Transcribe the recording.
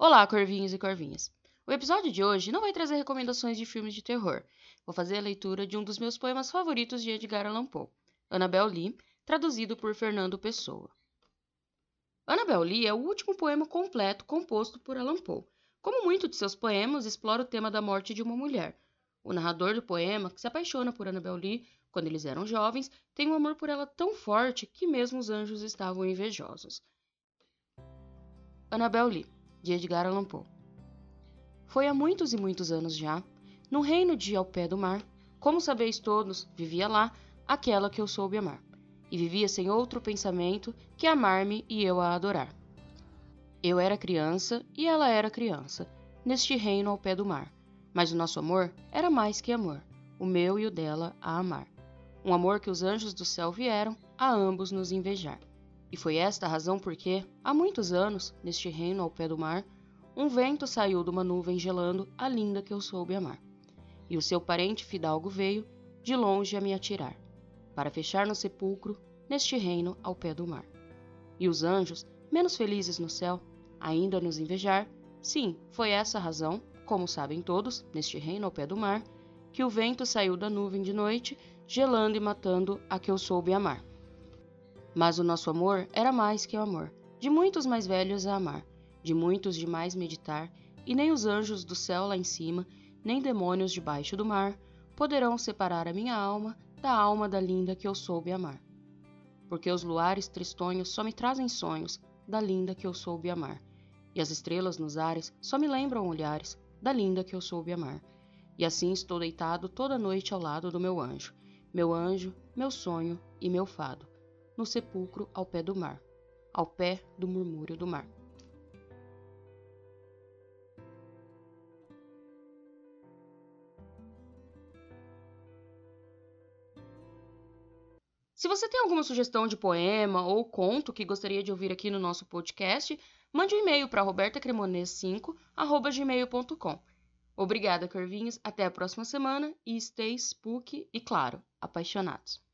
Olá, corvinhos e corvinhas. O episódio de hoje não vai trazer recomendações de filmes de terror. Vou fazer a leitura de um dos meus poemas favoritos de Edgar Allan Poe, Annabel Lee, traduzido por Fernando Pessoa. Annabel Lee é o último poema completo composto por Allan Poe. Como muitos de seus poemas, explora o tema da morte de uma mulher. O narrador do poema, que se apaixona por Annabel Lee quando eles eram jovens, tem um amor por ela tão forte que mesmo os anjos estavam invejosos. Annabel Lee, de Edgar Allan Poe. Foi há muitos e muitos anos já, no reino de Ao Pé do Mar, como sabeis todos, vivia lá aquela que eu soube amar, e vivia sem outro pensamento que amar-me e eu a adorar. Eu era criança e ela era criança, neste reino ao pé do mar, mas o nosso amor era mais que amor, o meu e o dela a amar. Um amor que os anjos do céu vieram a ambos nos invejar. E foi esta a razão porque, há muitos anos, neste reino ao pé do mar, um vento saiu de uma nuvem gelando a linda que eu soube amar. E o seu parente fidalgo veio, de longe a me atirar, para fechar no sepulcro, neste reino ao pé do mar. E os anjos, menos felizes no céu, ainda nos invejar, sim, foi essa a razão, como sabem todos, neste reino ao pé do mar, que o vento saiu da nuvem de noite, gelando e matando a que eu soube amar. Mas o nosso amor era mais que o amor, de muitos mais velhos a amar, de muitos de mais meditar, e nem os anjos do céu lá em cima, nem demônios debaixo do mar, poderão separar a minha alma da alma da linda que eu soube amar. Porque os luares tristonhos só me trazem sonhos da linda que eu soube amar, e as estrelas nos ares só me lembram olhares da linda que eu soube amar. E assim estou deitado toda noite ao lado do meu anjo, meu anjo, meu sonho e meu fado no sepulcro ao pé do mar, ao pé do murmúrio do mar. Se você tem alguma sugestão de poema ou conto que gostaria de ouvir aqui no nosso podcast, mande um e-mail para robertacremones5@gmail.com. Obrigada, Corvinhos. Até a próxima semana e stay spooky e, claro, apaixonados.